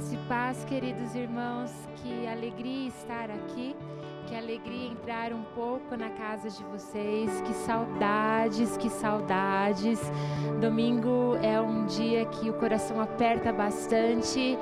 Graça e paz, queridos irmãos, que alegria estar aqui, que alegria entrar um pouco na casa de vocês, que saudades, que saudades. Domingo é um dia que o coração aperta bastante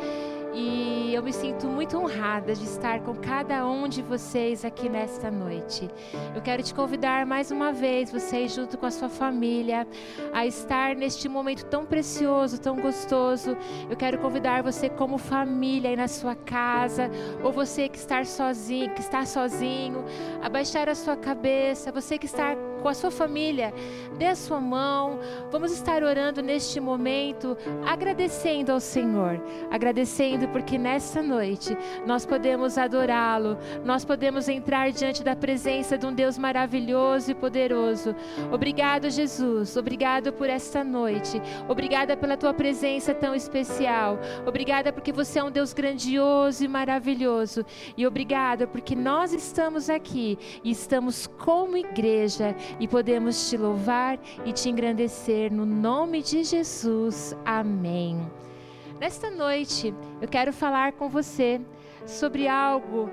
e eu me sinto muito honrada de estar com cada um de vocês aqui nesta noite. Eu quero te convidar mais uma vez, vocês junto com a sua família, a estar neste momento tão precioso, tão gostoso. Eu quero convidar você como família aí na sua casa, ou você que está sozinho, que está sozinho, a baixar a sua cabeça, você que está com a sua família, dê a sua mão. Vamos estar orando neste momento, agradecendo ao Senhor, agradecendo porque nesta noite nós podemos adorá-lo, nós podemos entrar diante da presença de um Deus maravilhoso e poderoso. Obrigado, Jesus, obrigado por esta noite, obrigada pela tua presença tão especial, obrigada porque você é um Deus grandioso e maravilhoso, e obrigada porque nós estamos aqui e estamos como igreja e podemos te louvar e te engrandecer no nome de Jesus. Amém. Nesta noite, eu quero falar com você sobre algo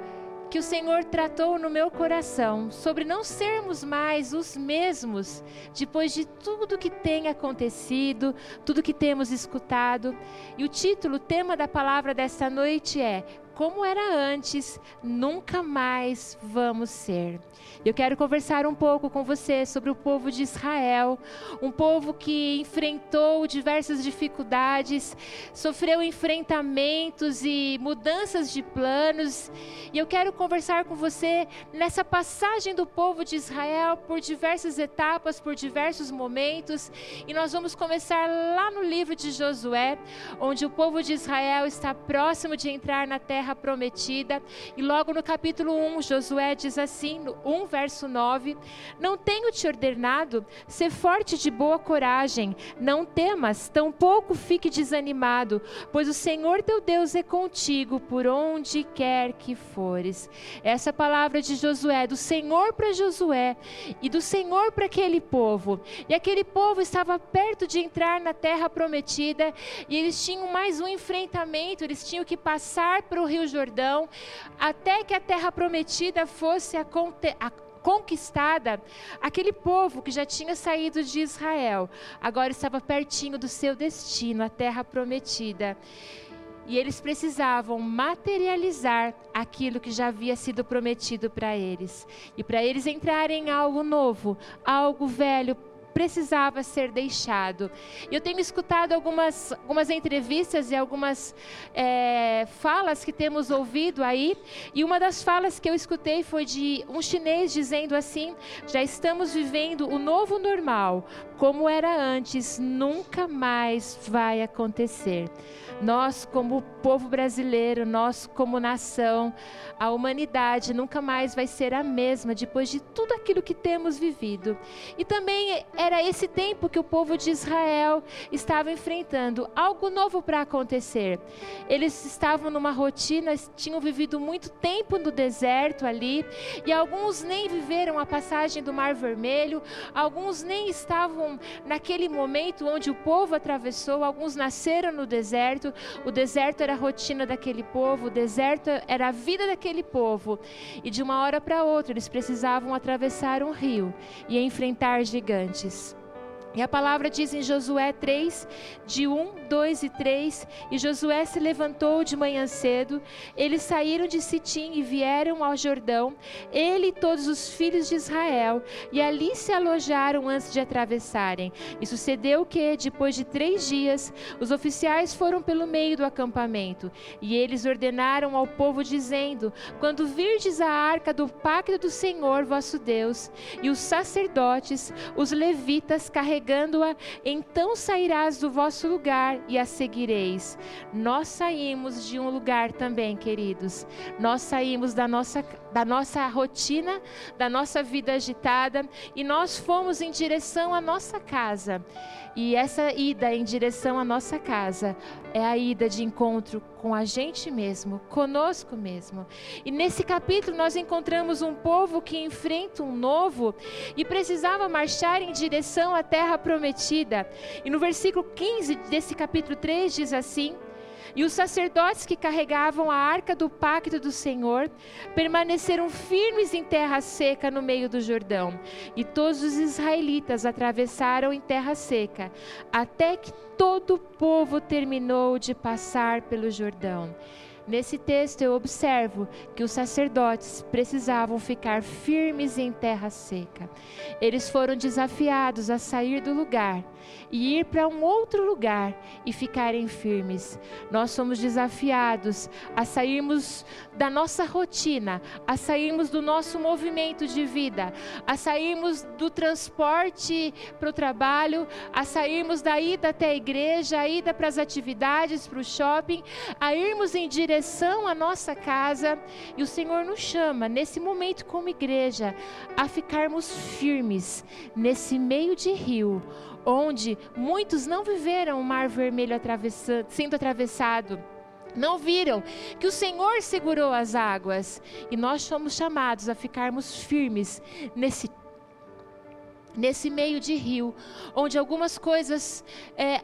que o Senhor tratou no meu coração, sobre não sermos mais os mesmos depois de tudo que tem acontecido, tudo que temos escutado. E o título, o tema da palavra desta noite é como era antes, nunca mais vamos ser. Eu quero conversar um pouco com você sobre o povo de Israel, um povo que enfrentou diversas dificuldades, sofreu enfrentamentos e mudanças de planos. E eu quero conversar com você nessa passagem do povo de Israel por diversas etapas, por diversos momentos. E nós vamos começar lá no livro de Josué, onde o povo de Israel está próximo de entrar na terra terra prometida. E logo no capítulo 1, Josué diz assim, no 1 verso 9: Não tenho te ordenado, ser forte de boa coragem, não temas, tampouco fique desanimado, pois o Senhor teu Deus é contigo por onde quer que fores. Essa palavra de Josué, do Senhor para Josué e do Senhor para aquele povo. E aquele povo estava perto de entrar na terra prometida e eles tinham mais um enfrentamento, eles tinham que passar para o Rio Jordão, até que a terra prometida fosse a, a conquistada, aquele povo que já tinha saído de Israel, agora estava pertinho do seu destino, a terra prometida. E eles precisavam materializar aquilo que já havia sido prometido para eles. E para eles entrarem em algo novo, algo velho, precisava ser deixado. Eu tenho escutado algumas, algumas entrevistas e algumas é, falas que temos ouvido aí, e uma das falas que eu escutei foi de um chinês dizendo assim: já estamos vivendo o novo normal, como era antes, nunca mais vai acontecer. Nós, como povo brasileiro, nós, como nação, a humanidade nunca mais vai ser a mesma depois de tudo aquilo que temos vivido. E também era esse tempo que o povo de Israel estava enfrentando algo novo para acontecer. Eles estavam numa rotina, tinham vivido muito tempo no deserto ali, e alguns nem viveram a passagem do Mar Vermelho, alguns nem estavam naquele momento onde o povo atravessou, alguns nasceram no deserto deserto. O deserto era a rotina daquele povo, o deserto era a vida daquele povo. E de uma hora para outra eles precisavam atravessar um rio e enfrentar gigantes. E a palavra diz em Josué 3, de 1, 2 e 3: E Josué se levantou de manhã cedo, eles saíram de Sitim e vieram ao Jordão, ele e todos os filhos de Israel, e ali se alojaram antes de atravessarem. E sucedeu que, depois de três dias, os oficiais foram pelo meio do acampamento, e eles ordenaram ao povo, dizendo: Quando virdes a arca do pacto do Senhor vosso Deus, e os sacerdotes, os levitas carregaram carregando-a, então sairás do vosso lugar e a seguireis. Nós saímos de um lugar também, queridos. Nós saímos da nossa, da nossa rotina, da nossa vida agitada e nós fomos em direção à nossa casa. E essa ida em direção à nossa casa é a ida de encontro com a gente mesmo, conosco mesmo. E nesse capítulo nós encontramos um povo que enfrenta um novo e precisava marchar em direção à terra prometida. E no versículo 15 desse capítulo 3 diz assim: E os sacerdotes que carregavam a arca do pacto do Senhor permaneceram firmes em terra seca no meio do Jordão. E todos os israelitas atravessaram em terra seca, até que todo o povo terminou de passar pelo Jordão. Nesse texto eu observo que os sacerdotes precisavam ficar firmes em terra seca. Eles foram desafiados a sair do lugar e ir para um outro lugar e ficarem firmes. Nós somos desafiados a sairmos da nossa rotina, a sairmos do nosso movimento de vida, a sairmos do transporte para o trabalho, a sairmos da ida até a igreja, a ida para as atividades, para o shopping, a irmos em direção à nossa casa. E o Senhor nos chama, nesse momento, como igreja, a ficarmos firmes nesse meio de rio onde muitos não viveram o mar vermelho sendo atravessado. Não viram que o Senhor segurou as águas e nós somos chamados a ficarmos firmes nesse nesse meio de rio, onde algumas coisas é,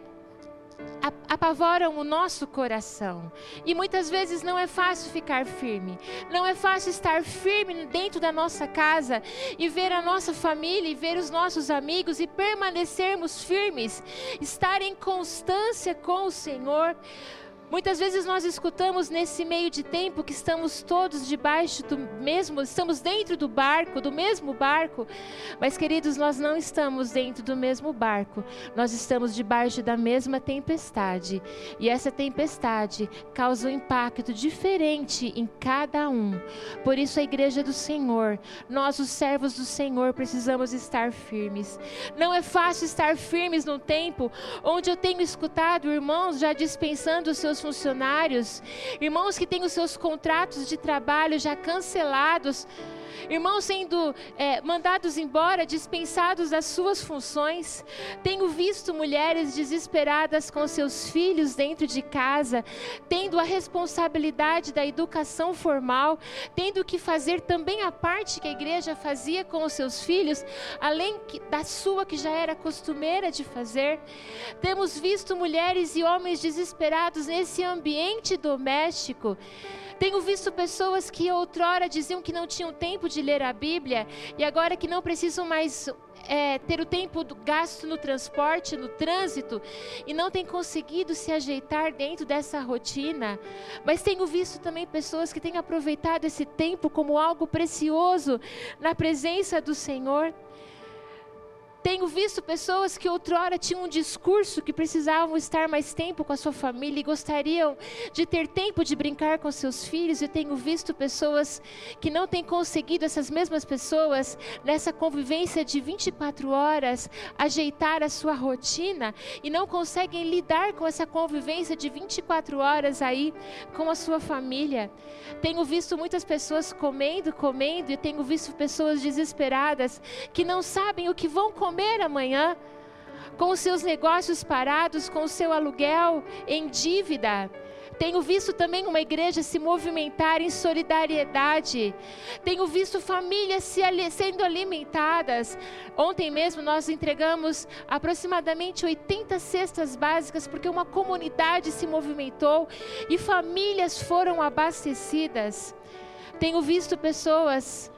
apavoram o nosso coração. E muitas vezes não é fácil ficar firme. Não é fácil estar firme dentro da nossa casa e ver a nossa família e ver os nossos amigos e permanecermos firmes, estar em constância com o Senhor. Muitas vezes nós escutamos nesse meio de tempo que estamos todos debaixo do mesmo, estamos dentro do barco, do mesmo barco, mas queridos, nós não estamos dentro do mesmo barco, nós estamos debaixo da mesma tempestade, e essa tempestade causa um impacto diferente em cada um. Por isso, a igreja do Senhor, nós, os servos do Senhor, precisamos estar firmes. Não é fácil estar firmes num tempo onde eu tenho escutado irmãos já dispensando os seus funcionários, irmãos que têm os seus contratos de trabalho já cancelados, irmãos sendo é, mandados embora, dispensados das suas funções. Tenho visto mulheres desesperadas com seus filhos dentro de casa, tendo a responsabilidade da educação formal, tendo que fazer também a parte que a igreja fazia com os seus filhos, além da sua que já era costumeira de fazer. Temos visto mulheres e homens desesperados nesse ambiente doméstico. Tenho visto pessoas que outrora diziam que não tinham tempo de ler a Bíblia e agora que não precisam mais é, ter o tempo gasto no transporte, no trânsito, e não tem conseguido se ajeitar dentro dessa rotina. Mas tenho visto também pessoas que têm aproveitado esse tempo como algo precioso na presença do Senhor. Tenho visto pessoas que outrora tinham um discurso que precisavam estar mais tempo com a sua família e gostariam de ter tempo de brincar com seus filhos. E tenho visto pessoas que não têm conseguido, essas mesmas pessoas, nessa convivência de 24 horas, ajeitar a sua rotina e não conseguem lidar com essa convivência de 24 horas aí com a sua família. Tenho visto muitas pessoas comendo, comendo, e tenho visto pessoas desesperadas que não sabem o que vão comer comer amanhã, com seus negócios parados, com o seu aluguel em dívida. Tenho visto também uma igreja se movimentar em solidariedade. Tenho visto famílias se, sendo alimentadas. Ontem mesmo nós entregamos aproximadamente 80 cestas básicas porque uma comunidade se movimentou e famílias foram abastecidas. Tenho visto pessoas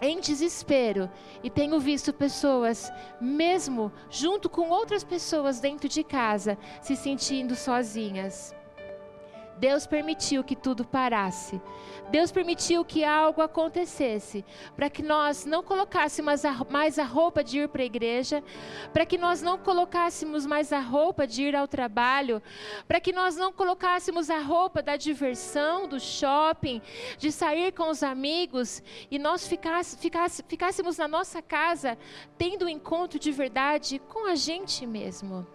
em desespero e tenho visto pessoas, mesmo junto com outras pessoas dentro de casa, se sentindo sozinhas. Deus permitiu que tudo parasse. Deus permitiu que algo acontecesse para que nós não colocássemos mais a roupa de ir para a igreja, para que nós não colocássemos mais a roupa de ir ao trabalho, para que nós não colocássemos a roupa da diversão, do shopping, de sair com os amigos e nós ficasse, ficasse, ficássemos na nossa casa tendo um encontro de verdade com a gente mesmo.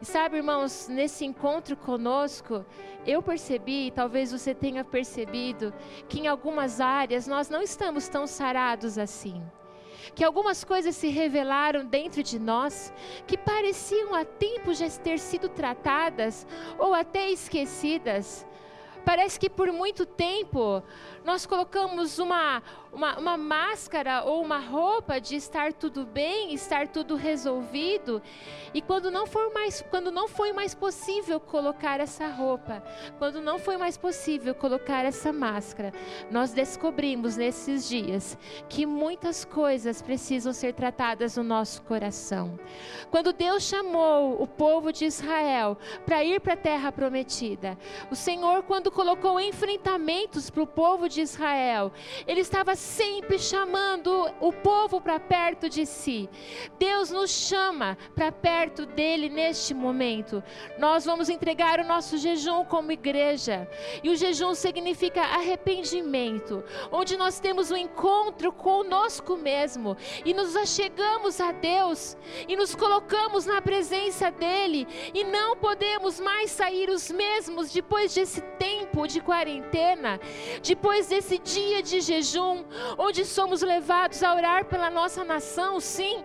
E sabe, irmãos, nesse encontro conosco, eu percebi, talvez você tenha percebido, que em algumas áreas nós não estamos tão sarados assim. Que algumas coisas se revelaram dentro de nós que pareciam há tempo já ter sido tratadas ou até esquecidas. Parece que por muito tempo nós colocamos uma, uma, uma máscara ou uma roupa de estar tudo bem, estar tudo resolvido. E quando não for mais, quando não foi mais possível colocar essa roupa, quando não foi mais possível colocar essa máscara, nós descobrimos nesses dias que muitas coisas precisam ser tratadas no nosso coração. Quando Deus chamou o povo de Israel para ir para a terra prometida, o Senhor quando colocou enfrentamentos para o povo de Israel, ele estava sempre chamando o povo para perto de si. Deus nos chama para perto dele neste momento. Nós vamos entregar o nosso jejum como igreja. E o jejum significa arrependimento, onde nós temos um encontro conosco mesmo e nos achegamos a Deus e nos colocamos na presença dele e não podemos mais sair os mesmos depois desse tempo de quarentena, depois desse dia de jejum, onde somos levados a orar pela nossa nação, sim,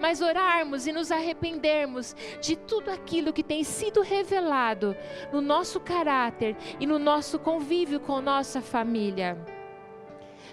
mas orarmos e nos arrependermos de tudo aquilo que tem sido revelado no nosso caráter e no nosso convívio com nossa família.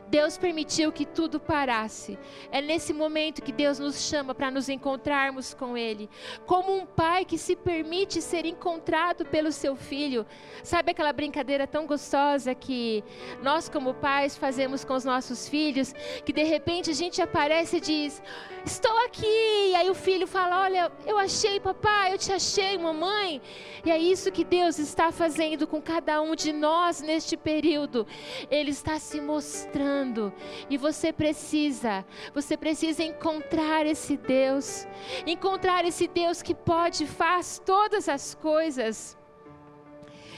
Deus permitiu que tudo parasse. É nesse momento que Deus nos chama para nos encontrarmos com Ele. Como um pai que se permite ser encontrado pelo seu filho. Sabe aquela brincadeira tão gostosa que nós, como pais, fazemos com os nossos filhos? Que de repente a gente aparece e diz: Estou aqui. E aí o filho fala: Olha, eu achei, papai, eu te achei, mamãe. E é isso que Deus está fazendo com cada um de nós neste período. Ele está se mostrando e você precisa, você precisa encontrar esse Deus, encontrar esse Deus que pode, faz todas as coisas.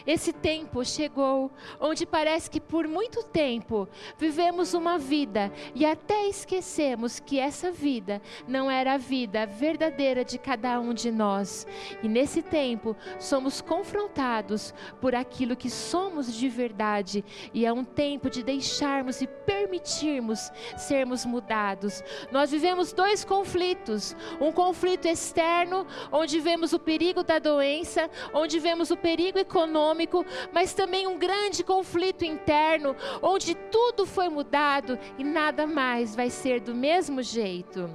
Esse tempo chegou onde parece que por muito tempo vivemos uma vida e até esquecemos que essa vida não era a vida verdadeira de cada um de nós. E nesse tempo somos confrontados por aquilo que somos de verdade e é um tempo de deixarmos e permitirmos sermos mudados. Nós vivemos dois conflitos: um conflito externo, onde vemos o perigo da doença, onde vemos o perigo econômico econômico, mas também um grande conflito interno, onde tudo foi mudado e nada mais vai ser do mesmo jeito.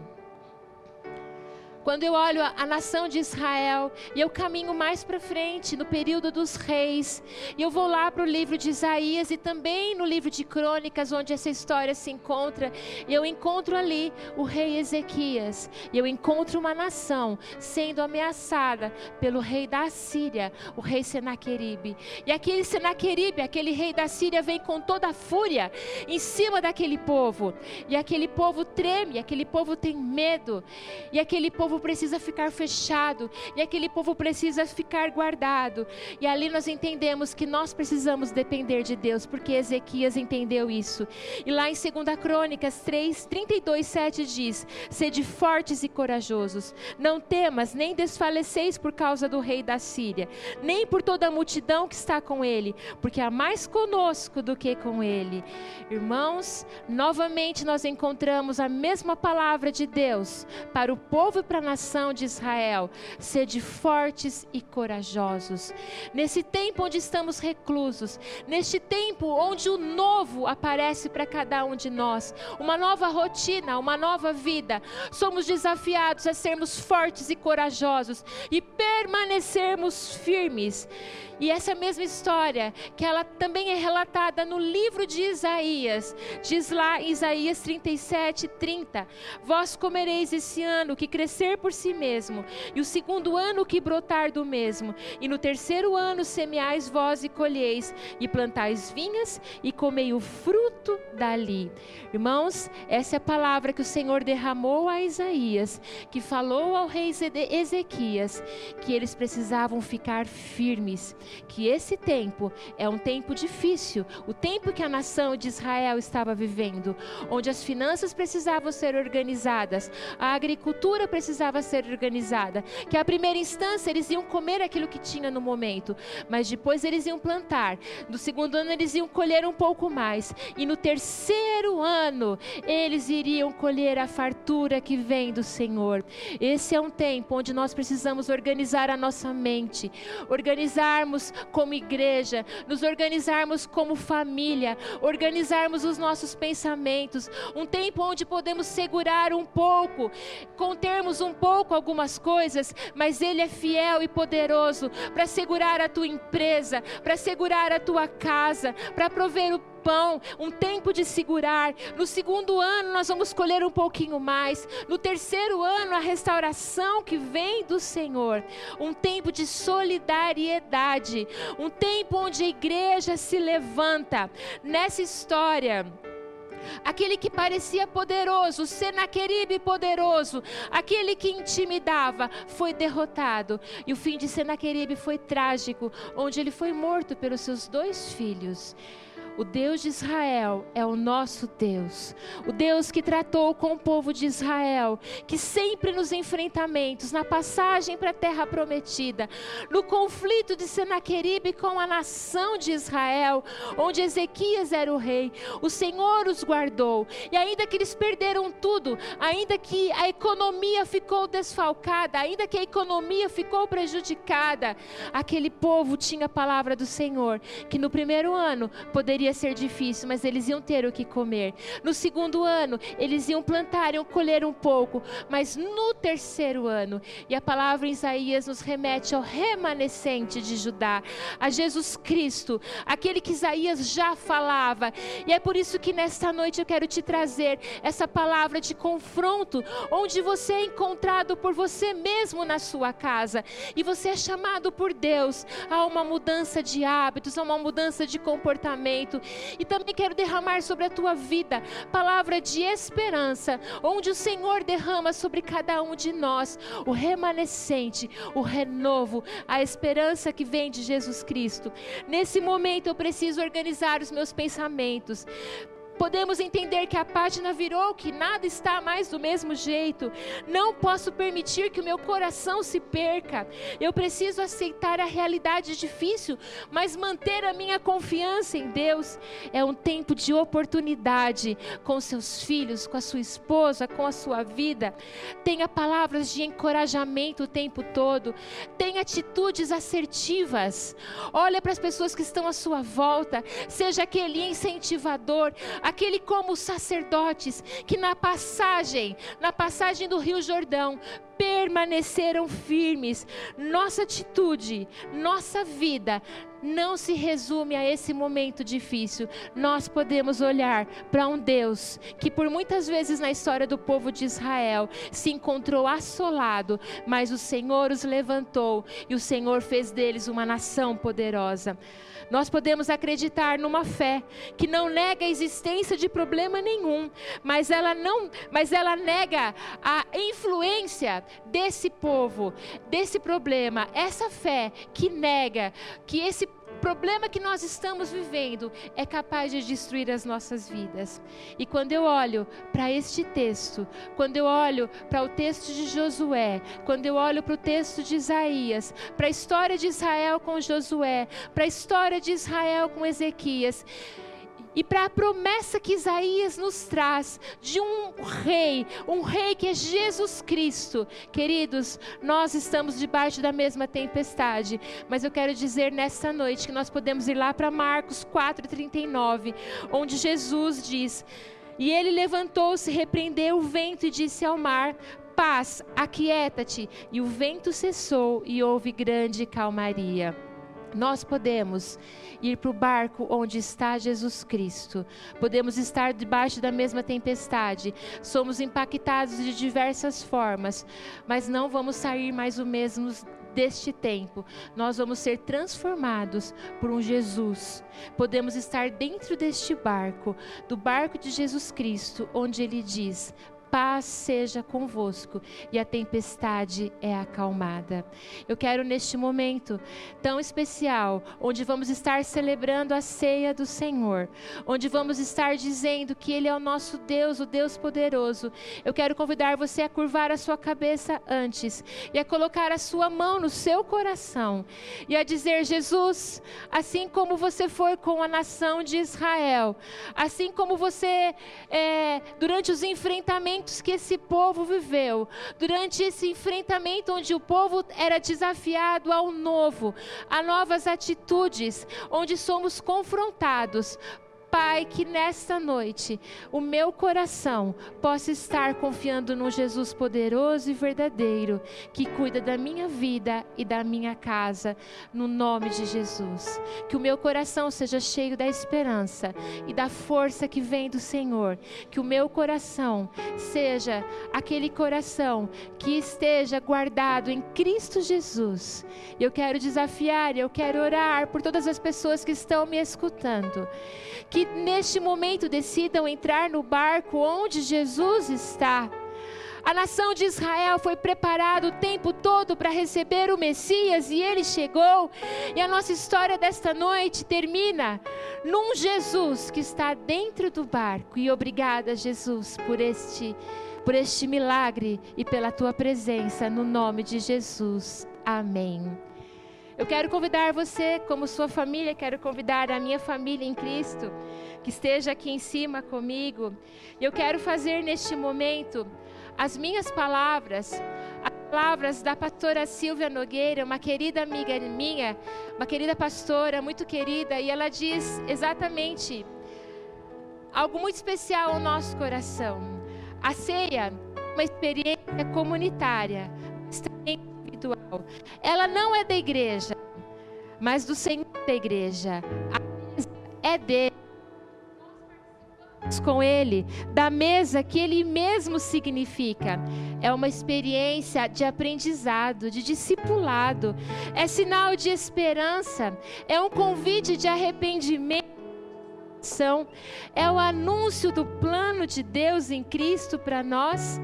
Quando eu olho a, a nação de Israel e eu caminho mais para frente no período dos reis, e eu vou lá para o livro de Isaías e também no livro de Crônicas, onde essa história se encontra, e eu encontro ali o rei Ezequias, e eu encontro uma nação sendo ameaçada pelo rei da Síria, o rei Senaqueribe. E aquele Senaqueribe, aquele rei da Síria, vem com toda a fúria em cima daquele povo, e aquele povo treme, aquele povo tem medo, e aquele povo povo precisa ficar fechado e aquele povo precisa ficar guardado. E ali nós entendemos que nós precisamos depender de Deus, porque Ezequias entendeu isso. E lá em 2 Crônicas 3, 32, 7 diz: Sede fortes e corajosos, não temas, nem desfaleceis por causa do rei da Síria, nem por toda a multidão que está com ele, porque há mais conosco do que com ele. Irmãos, novamente nós encontramos a mesma palavra de Deus para o povo e para nação de Israel, sede fortes e corajosos. Nesse tempo onde estamos reclusos, neste tempo onde o novo aparece para cada um de nós, uma nova rotina, uma nova vida, somos desafiados a sermos fortes e corajosos e permanecermos firmes. E essa mesma história, que ela também é relatada no livro de Isaías, diz lá Isaías 37, 30: Vós comereis esse ano que crescer por si mesmo, e o segundo ano que brotar do mesmo, e no terceiro ano semeais vós e colheis, e plantais vinhas e comei o fruto dali. Irmãos, essa é a palavra que o Senhor derramou a Isaías, que falou ao rei Ezequias, que eles precisavam ficar firmes que esse tempo é um tempo difícil, o tempo que a nação de Israel estava vivendo, onde as finanças precisavam ser organizadas, a agricultura precisava ser organizada, que a primeira instância eles iam comer aquilo que tinha no momento, mas depois eles iam plantar, no segundo ano eles iam colher um pouco mais, e no terceiro ano eles iriam colher a fartura que vem do Senhor. Esse é um tempo onde nós precisamos organizar a nossa mente, organizarmos organizarmos como igreja, nos organizarmos como família, organizarmos os nossos pensamentos. Um tempo onde podemos segurar um pouco, contermos um pouco algumas coisas, mas Ele é fiel e poderoso para segurar a tua empresa, para segurar a tua casa, para prover o pão, um tempo de segurar. No segundo ano, nós vamos colher um pouquinho mais. No terceiro ano, a restauração que vem do Senhor. Um tempo de solidariedade. Um tempo onde a igreja se levanta. Nessa história aquele que parecia poderoso, Senaqueribe poderoso, aquele que intimidava, foi derrotado. E o fim de Senaqueribe foi trágico, onde ele foi morto pelos seus dois filhos. O Deus de Israel é o nosso Deus. O Deus que tratou com o povo de Israel, que sempre nos enfrentamentos, na passagem para a terra prometida, no conflito de Senaqueribe com a nação de Israel, onde Ezequias era o rei, o Senhor os guardou. E ainda que eles perderam tudo, ainda que a economia ficou desfalcada, ainda que a economia ficou prejudicada, aquele povo tinha a palavra do Senhor, que no primeiro ano poderia poderia ser difícil, mas eles iam ter o que comer. No segundo ano, eles iam plantar, iam colher um pouco, mas no terceiro ano, e a palavra em Isaías nos remete ao remanescente de Judá, a Jesus Cristo, aquele que Isaías já falava. E é por isso que nesta noite eu quero te trazer essa palavra de confronto, onde você é encontrado por você mesmo na sua casa, e você é chamado por Deus a uma mudança de hábitos, a uma mudança de comportamento e também quero derramar sobre a tua vida palavra de esperança, onde o Senhor derrama sobre cada um de nós o remanescente, o renovo, a esperança que vem de Jesus Cristo. Nesse momento eu preciso organizar os meus pensamentos Podemos entender que a página virou, que nada está mais do mesmo jeito. Não posso permitir que o meu coração se perca. Eu preciso aceitar a realidade difícil, mas manter a minha confiança em Deus. É um tempo de oportunidade com seus filhos, com a sua esposa, com a sua vida. Tenha palavras de encorajamento o tempo todo. Tenha atitudes assertivas. Olha para as pessoas que estão à sua volta. Seja aquele incentivador aquele como sacerdotes que na passagem, na passagem do Rio Jordão, permaneceram firmes. Nossa atitude, nossa vida não se resume a esse momento difícil. Nós podemos olhar para um Deus que, por muitas vezes na história do povo de Israel, se encontrou assolado, mas o Senhor os levantou e o Senhor fez deles uma nação poderosa. Nós podemos acreditar numa fé que não nega a existência de problema nenhum, mas ela não, mas ela nega a influência desse povo, desse problema. Essa fé que nega que esse problema que nós estamos vivendo é capaz de destruir as nossas vidas. E quando eu olho para este texto, quando eu olho para o texto de Josué, quando eu olho para o texto de Isaías, para a história de Israel com Josué, para a história de Israel com Ezequias, e para a promessa que Isaías nos traz de um rei, um rei que é Jesus Cristo. Queridos, nós estamos debaixo da mesma tempestade, mas eu quero dizer nesta noite que nós podemos ir lá para Marcos 4:39, onde Jesus diz: "E ele levantou-se, repreendeu o vento e disse ao mar: Paz, aquieta-te. E o vento cessou e houve grande calmaria." Nós podemos ir para o barco onde está Jesus Cristo. Podemos estar debaixo da mesma tempestade. Somos impactados de diversas formas, mas não vamos sair mais o mesmo deste tempo. Nós vamos ser transformados por um Jesus. Podemos estar dentro deste barco, do barco de Jesus Cristo, onde ele diz: paz seja convosco e a tempestade é acalmada. Eu quero neste momento tão especial, onde vamos estar celebrando a ceia do Senhor, onde vamos estar dizendo que Ele é o nosso Deus, o Deus poderoso. Eu quero convidar você a curvar a sua cabeça antes e a colocar a sua mão no seu coração e a dizer: Jesus, assim como você foi com a nação de Israel, assim como você, é, durante os enfrentamentos, momentos que esse povo viveu, durante esse enfrentamento onde o povo era desafiado ao novo, a novas atitudes, onde somos confrontados Pai, que nesta noite o meu coração possa estar confiando no Jesus poderoso e verdadeiro, que cuida da minha vida e da minha casa, no nome de Jesus. Que o meu coração seja cheio da esperança e da força que vem do Senhor. Que o meu coração seja aquele coração que esteja guardado em Cristo Jesus. Eu quero desafiar, eu quero orar por todas as pessoas que estão me escutando. Que neste momento decidam entrar no barco onde Jesus está. A nação de Israel foi preparada o tempo todo para receber o Messias e ele chegou. E a nossa história desta noite termina num Jesus que está dentro do barco. E obrigada, Jesus, por este por este milagre e pela tua presença no nome de Jesus. Amém. Eu quero convidar você, como sua família, quero convidar a minha família em Cristo que esteja aqui em cima comigo. E eu quero fazer neste momento as minhas palavras, as palavras da pastora Silvia Nogueira, uma querida amiga minha, uma querida pastora, muito querida, e ela diz exatamente algo muito especial ao nosso coração. A ceia é uma experiência comunitária, mas também individual. Ela não é da igreja, mas do Senhor da igreja. A mesa é dele com Ele, da mesa que Ele mesmo significa. É uma experiência de aprendizado, de discipulado, é sinal de esperança, é um convite de arrependimento. É o anúncio do plano de Deus em Cristo para nós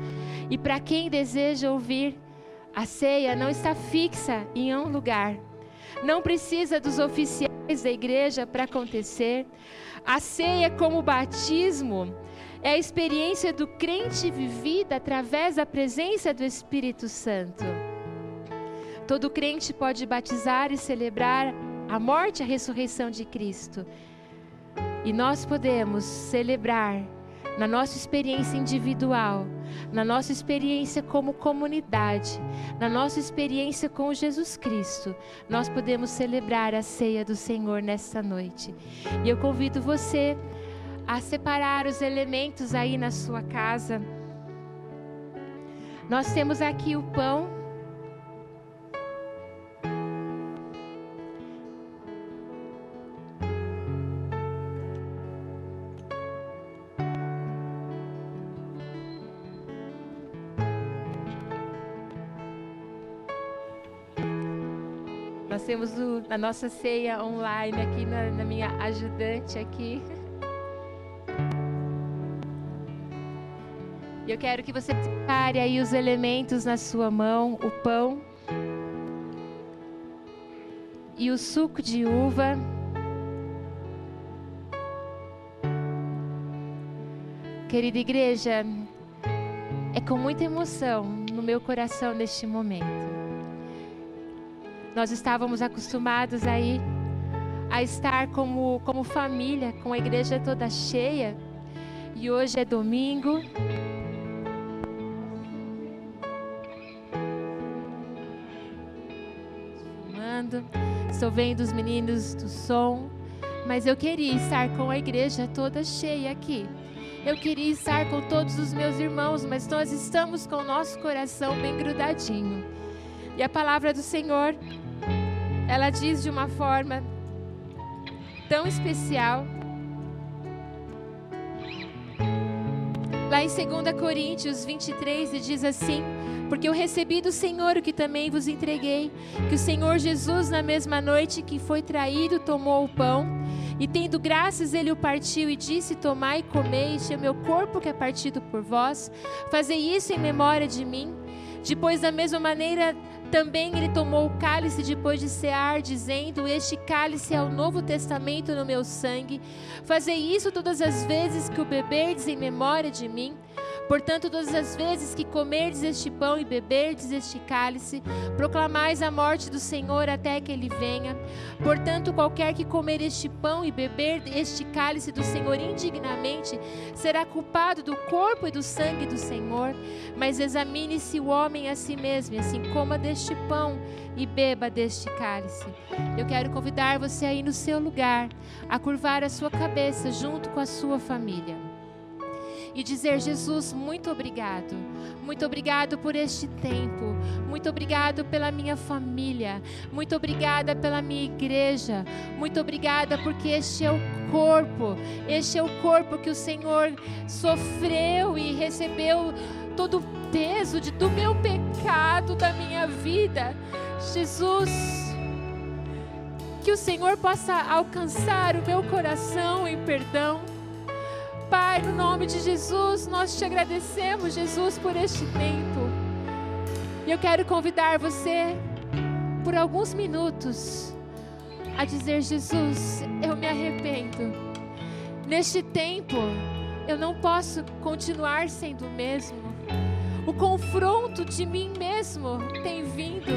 e para quem deseja ouvir. A ceia não está fixa em um lugar, não precisa dos oficiais da igreja para acontecer. A ceia, como batismo, é a experiência do crente vivida através da presença do Espírito Santo. Todo crente pode batizar e celebrar a morte e a ressurreição de Cristo. E nós podemos celebrar na nossa experiência individual, na nossa experiência como comunidade, na nossa experiência com Jesus Cristo, nós podemos celebrar a ceia do Senhor nesta noite. E eu convido você a separar os elementos aí na sua casa. Nós temos aqui o pão Nós temos o, a nossa ceia online aqui na, na minha ajudante aqui. E eu quero que você separe aí os elementos na sua mão, o pão e o suco de uva. Querida igreja, é com muita emoção no meu coração neste momento nós estávamos acostumados aí a estar como, como família, com a igreja toda cheia. E hoje é domingo. Fumando. Estou vendo os meninos do som. Mas eu queria estar com a igreja toda cheia aqui. Eu queria estar com todos os meus irmãos, mas nós estamos com o nosso coração bem grudadinho. E a palavra do Senhor ela diz de uma forma tão especial. Lá em 2 Coríntios 23, ele diz assim: Porque eu recebi do Senhor o que também vos entreguei, que o Senhor Jesus, na mesma noite que foi traído, tomou o pão, e tendo graças, ele o partiu e disse: Tomai e comei, este é meu corpo que é partido por vós, fazei isso em memória de mim. Depois, da mesma maneira, também ele tomou o cálice depois de cear, dizendo: Este cálice é o novo testamento no meu sangue. Fazei isso todas as vezes que o beberdes em memória de mim. Portanto, todas as vezes que comerdes este pão e beberdes este cálice, proclamais a morte do Senhor até que ele venha. Portanto, qualquer que comer este pão e beber este cálice do Senhor indignamente, será culpado do corpo e do sangue do Senhor. Mas examine-se o homem a si mesmo, e assim coma deste pão e beba deste cálice. Eu quero convidar você aí no seu lugar a curvar a sua cabeça junto com a sua família e dizer: Jesus, muito obrigado. Muito obrigado por este tempo. Muito obrigado pela minha família. Muito obrigada pela minha igreja. Muito obrigada porque este é o corpo. Este é o corpo que o Senhor sofreu e recebeu todo o peso de, do meu pecado, da minha vida. Jesus, que o Senhor possa alcançar o meu coração em perdão. Pai, no nome de Jesus, nós te agradecemos, Jesus, por este tempo. E eu quero convidar você, por alguns minutos, a dizer: Jesus, eu me arrependo. Neste tempo, eu não posso continuar sendo o mesmo. O confronto de mim mesmo tem vindo.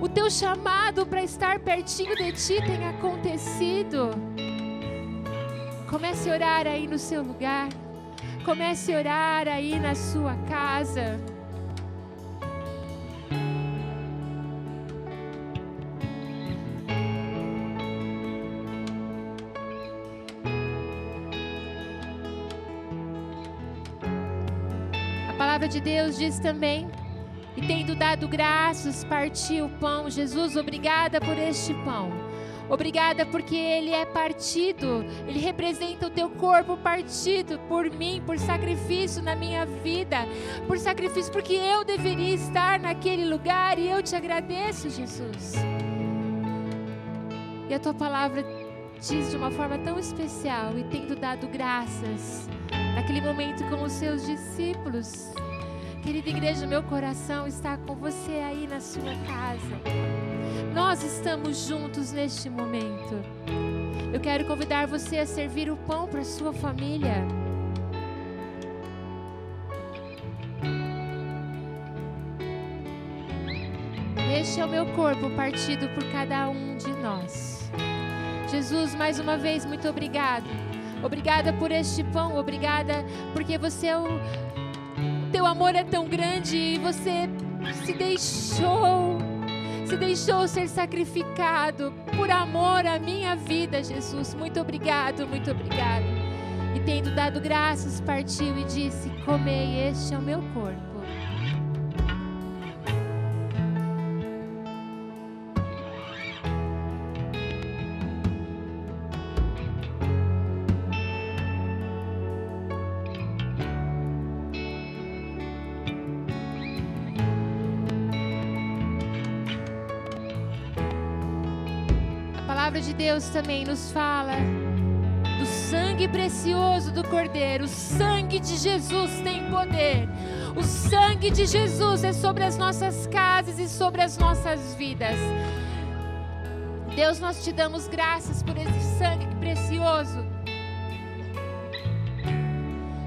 O teu chamado para estar pertinho de ti tem acontecido. Comece a orar aí no seu lugar. Comece a orar aí na sua casa. A palavra de Deus diz também: E tendo dado graças, partiu o pão. Jesus, obrigada por este pão Obrigada porque ele é partido, ele representa o teu corpo partido por mim, por sacrifício na minha vida, por sacrifício porque eu deveria estar naquele lugar e eu te agradeço, Jesus. E a tua palavra diz de uma forma tão especial e tendo dado graças naquele momento com os seus discípulos. Querida igreja, meu coração está com você aí na sua casa. Nós estamos juntos neste momento. Eu quero convidar você a servir o pão para sua família. Este é o meu corpo partido por cada um de nós. Jesus, mais uma vez, muito obrigado. Obrigada por este pão, obrigada porque você é o, teu amor é tão grande e você se deixou se deixou ser sacrificado por amor à minha vida, Jesus. Muito obrigado, muito obrigado. E tendo dado graças, partiu e disse: Comei, este é o meu corpo. Deus também nos fala do sangue precioso do Cordeiro. O sangue de Jesus tem poder. O sangue de Jesus é sobre as nossas casas e sobre as nossas vidas. Deus, nós te damos graças por esse sangue precioso.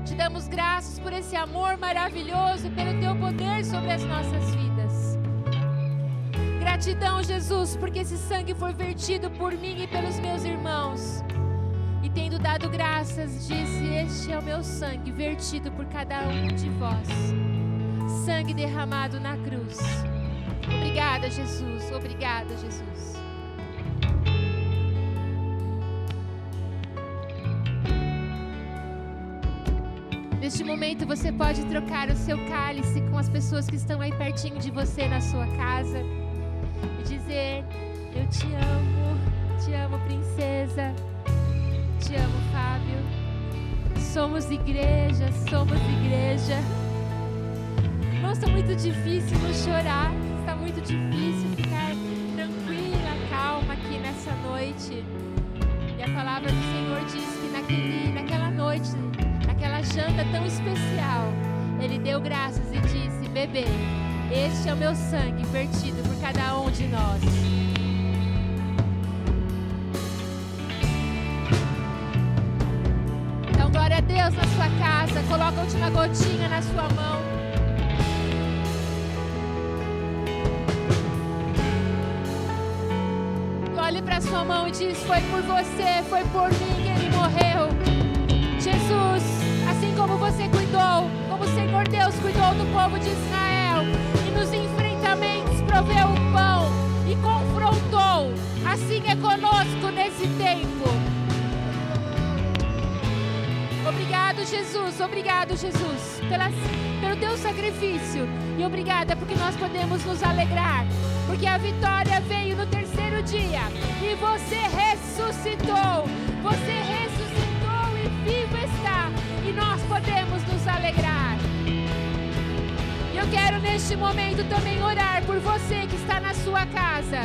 Te damos graças por esse amor maravilhoso, pelo teu poder sobre as nossas vidas. Gratidão, Jesus, porque esse sangue foi vertido por mim e pelos meus irmãos. E tendo dado graças, disse: Este é o meu sangue vertido por cada um de vós. Sangue derramado na cruz. Obrigada, Jesus. Obrigada, Jesus. Neste momento você pode trocar o seu cálice com as pessoas que estão aí pertinho de você na sua casa dizer: Eu te amo, te amo, princesa, te amo, Fábio. Somos igreja, somos igreja. Nossa, muito difícil não chorar, está muito difícil ficar tranquila, calma aqui nessa noite. E a palavra do Senhor diz que naquele, naquela noite, naquela janta tão especial, Ele deu graças e disse: Bebê, este é o meu sangue vertido por cada um de nós. Então, glória a Deus. Na sua casa. Coloca a última gotinha na sua mão. Olhe para sua mão e diz: Foi por você, foi por mim que ele morreu. Jesus, assim como você cuidou, como o Senhor Deus cuidou do povo de Israel nos enfrentamentos proveu o pão e confrontou, assim é conosco nesse tempo. Obrigado, Jesus. Obrigado, Jesus, pelo teu sacrifício. E obrigada porque nós podemos nos alegrar. Porque a vitória veio no terceiro dia. E você ressuscitou. Você ressuscitou e vivo está. E nós podemos nos alegrar. Eu quero neste momento também orar por você que está na sua casa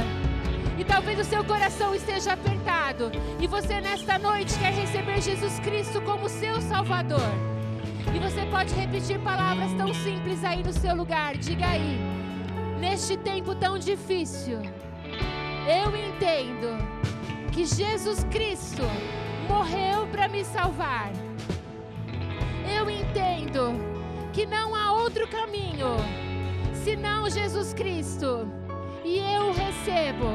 e talvez o seu coração esteja apertado. E você nesta noite quer receber Jesus Cristo como seu Salvador. E você pode repetir palavras tão simples aí no seu lugar. Diga aí. Neste tempo tão difícil, eu entendo que Jesus Cristo morreu para me salvar. Eu entendo que não há outro caminho senão Jesus Cristo. E eu recebo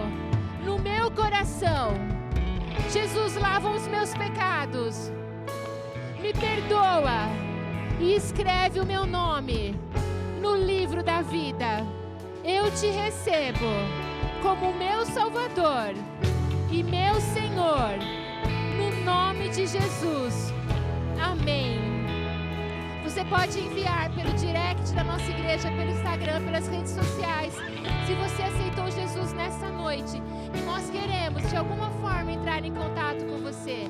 no meu coração. Jesus, lava os meus pecados, me perdoa e escreve o meu nome no livro da vida. Eu te recebo como meu Salvador e meu Senhor, no nome de Jesus. Amém. Você pode enviar pelo direct da nossa igreja, pelo Instagram, pelas redes sociais. Se você aceitou Jesus nessa noite e nós queremos de alguma forma entrar em contato com você.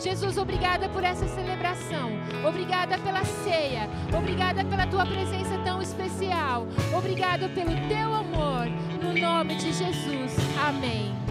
Jesus, obrigada por essa celebração. Obrigada pela ceia. Obrigada pela tua presença tão especial. Obrigada pelo teu amor. No nome de Jesus. Amém.